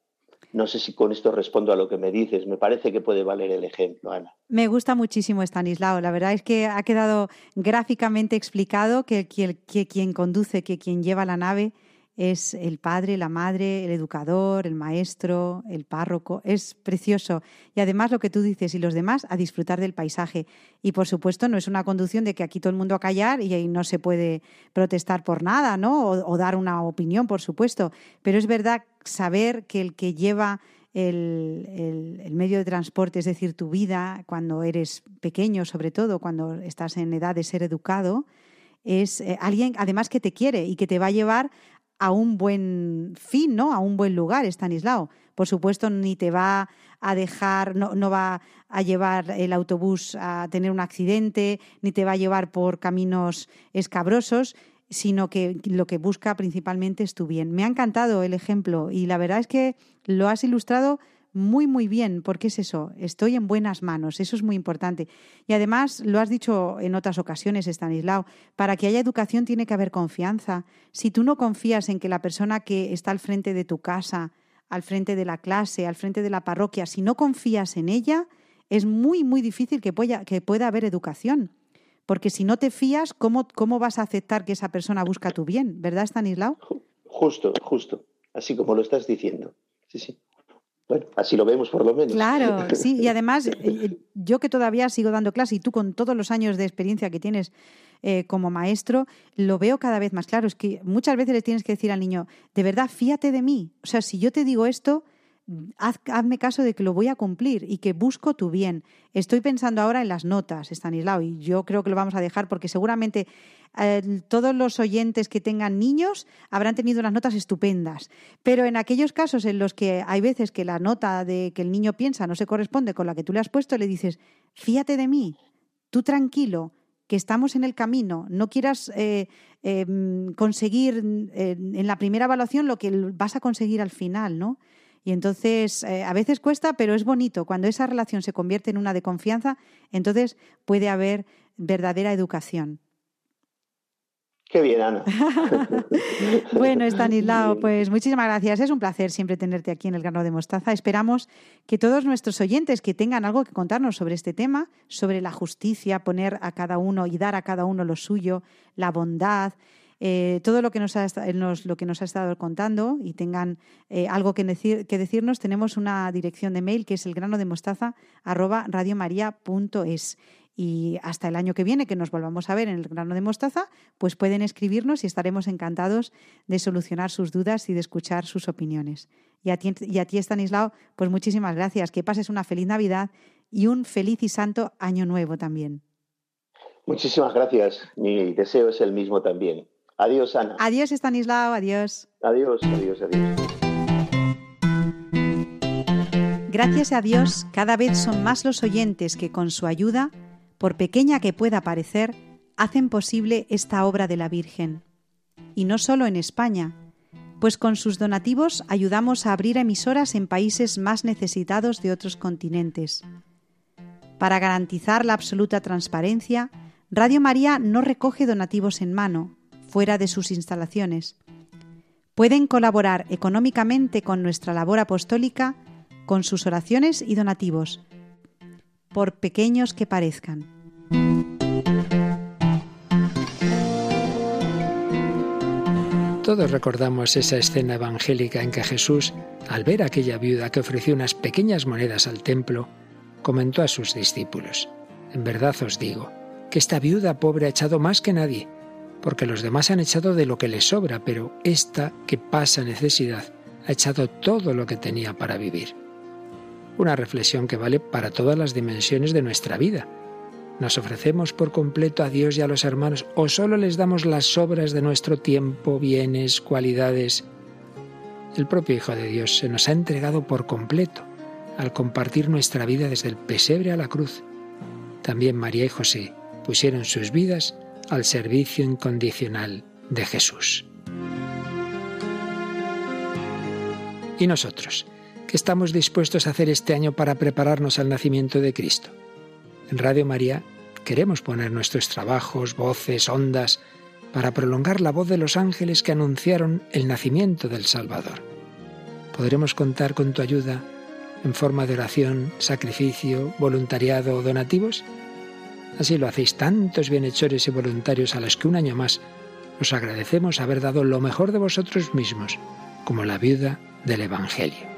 No sé si con esto respondo a lo que me dices, me parece que puede valer el ejemplo, Ana. Me gusta muchísimo Stanislao. La verdad es que ha quedado gráficamente explicado que, que- que quien conduce, que quien lleva la nave es el padre, la madre, el educador, el maestro, el párroco. Es precioso. Y además lo que tú dices, y los demás a disfrutar del paisaje. Y por supuesto no es una conducción de que aquí todo el mundo a callar y ahí no se puede protestar por nada, ¿no? O, dar una opinión, por supuesto. Pero es verdad saber que el que lleva el, el- el medio de transporte, es decir, tu vida, cuando eres pequeño, sobre todo, cuando estás en edad de ser educado, es eh, alguien además que te quiere y que te va a llevar a un buen fin, ¿no? A un buen lugar, Stanislao. Por supuesto, ni te va a dejar, no, no va a llevar el autobús a tener un accidente, ni te va a llevar por caminos escabrosos, sino que lo que busca principalmente es tu bien. Me ha encantado el ejemplo y la verdad es que lo has ilustrado muy, muy bien, porque es eso, estoy en buenas manos, eso es muy importante. Y además, lo has dicho en otras ocasiones, Stanislao, para que haya educación tiene que haber confianza. Si tú no confías en que la persona que está al frente de tu casa, al frente de la clase, al frente de la parroquia, si no confías en ella, es muy, muy difícil que pueda, que pueda haber educación. Porque si no te fías, ¿cómo, ¿cómo vas a aceptar que esa persona busca tu bien? ¿Verdad, Stanislao? Justo, justo, así como lo estás diciendo. Sí, sí. Bueno, así lo vemos por lo menos. Claro, sí, y además eh, yo que todavía sigo dando clase y tú con todos los años de experiencia que tienes eh, como maestro, lo veo cada vez más claro. Es que muchas veces le tienes que decir al niño, de verdad, fíate de mí. O sea, si yo te digo esto, haz- hazme caso de que lo voy a cumplir y que busco tu bien. Estoy pensando ahora en las notas, Stanislao, y yo creo que lo vamos a dejar porque seguramente todos los oyentes que tengan niños habrán tenido unas notas estupendas. Pero en aquellos casos en los que hay veces que la nota de que el niño piensa no se corresponde con la que tú le has puesto, le dices, fíjate de mí, tú tranquilo, que estamos en el camino, no quieras eh, mm, conseguir en la primera evaluación lo que vas a conseguir al final, ¿no? Y entonces eh, a veces cuesta, pero es bonito. Cuando esa relación se convierte en una de confianza, entonces puede haber verdadera educación. Qué bien, Ana. Bueno, Estanislao, pues muchísimas gracias. Es un placer siempre tenerte aquí en el grano de mostaza. Esperamos que todos nuestros oyentes que tengan algo que contarnos sobre este tema, sobre la justicia, poner a cada uno y dar a cada uno lo suyo, la bondad, eh, todo lo que nos ha, lo que nos estado contando y tengan eh, algo que, decir, que decirnos, tenemos una dirección de mail que es el grano de mostaza. Y hasta el año que viene, que nos volvamos a ver en el grano de mostaza, pues pueden escribirnos y estaremos encantados de solucionar sus dudas y de escuchar sus opiniones. Y a ti, y a ti Stanislao, pues muchísimas gracias. Que pases una feliz Navidad y un feliz y santo año nuevo también. Muchísimas gracias. Mi deseo es el mismo también. Adiós, Ana. Adiós, Stanislao. Adiós. Adiós, adiós, adiós. Gracias a Dios, cada vez son más los oyentes que con su ayuda, por pequeña que pueda parecer, hacen posible esta obra de la Virgen. Y no solo en España, pues con sus donativos ayudamos a abrir emisoras en países más necesitados de otros continentes. Para garantizar la absoluta transparencia, Radio María no recoge donativos en mano, fuera de sus instalaciones. Pueden colaborar económicamente con nuestra labor apostólica con sus oraciones y donativos, por pequeños que parezcan. Todos recordamos esa escena evangélica en que Jesús, al ver aquella viuda que ofreció unas pequeñas monedas al templo, comentó a sus discípulos, En verdad os digo, que esta viuda pobre ha echado más que nadie, porque los demás han echado de lo que les sobra, pero esta que pasa necesidad ha echado todo lo que tenía para vivir. Una reflexión que vale para todas las dimensiones de nuestra vida. ¿Nos ofrecemos por completo a Dios y a los hermanos o solo les damos las sobras de nuestro tiempo, bienes, cualidades? El propio Hijo de Dios se nos ha entregado por completo al compartir nuestra vida desde el pesebre a la cruz. También María y José pusieron sus vidas al servicio incondicional de Jesús. ¿Y nosotros? ¿Qué estamos dispuestos a hacer este año para prepararnos al nacimiento de Cristo? En Radio María queremos poner nuestros trabajos, voces, ondas, para prolongar la voz de los ángeles que anunciaron el nacimiento del Salvador. ¿Podremos contar con tu ayuda en forma de oración, sacrificio, voluntariado o donativos? Así lo hacéis tantos bienhechores y voluntarios a los que un año más os agradecemos haber dado lo mejor de vosotros mismos, como la viuda del Evangelio.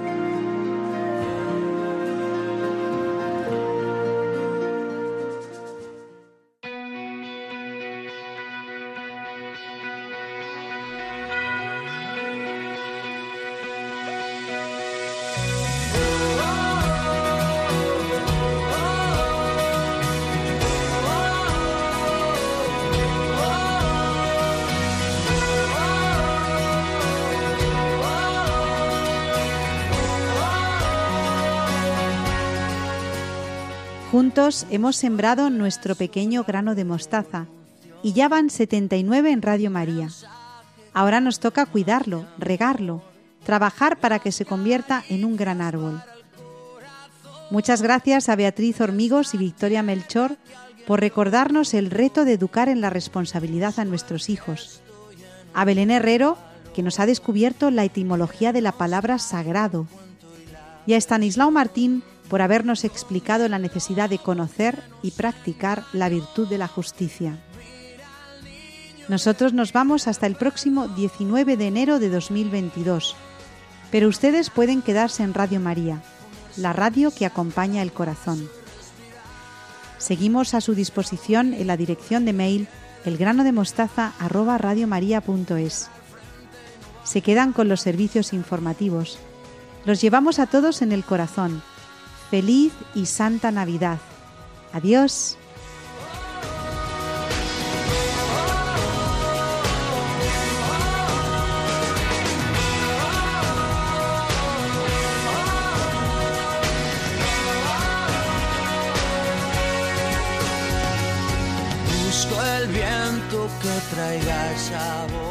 Hemos sembrado nuestro pequeño grano de mostaza y ya van 79 en Radio María. Ahora nos toca cuidarlo, regarlo, trabajar para que se convierta en un gran árbol. Muchas gracias a Beatriz Hormigos y Victoria Melchor por recordarnos el reto de educar en la responsabilidad a nuestros hijos. A Belén Herrero, que nos ha descubierto la etimología de la palabra sagrado. Y a Estanislao Martín, por habernos explicado la necesidad de conocer y practicar la virtud de la justicia. Nosotros nos vamos hasta el próximo 19 de enero de 2022, pero ustedes pueden quedarse en Radio María, la radio que acompaña el corazón. Seguimos a su disposición en la dirección de mail elgranodemostaza@radiomaria.es. Se quedan con los servicios informativos. Los llevamos a todos en el corazón Feliz y Santa Navidad. Adiós. Busco el viento que traiga esa voz.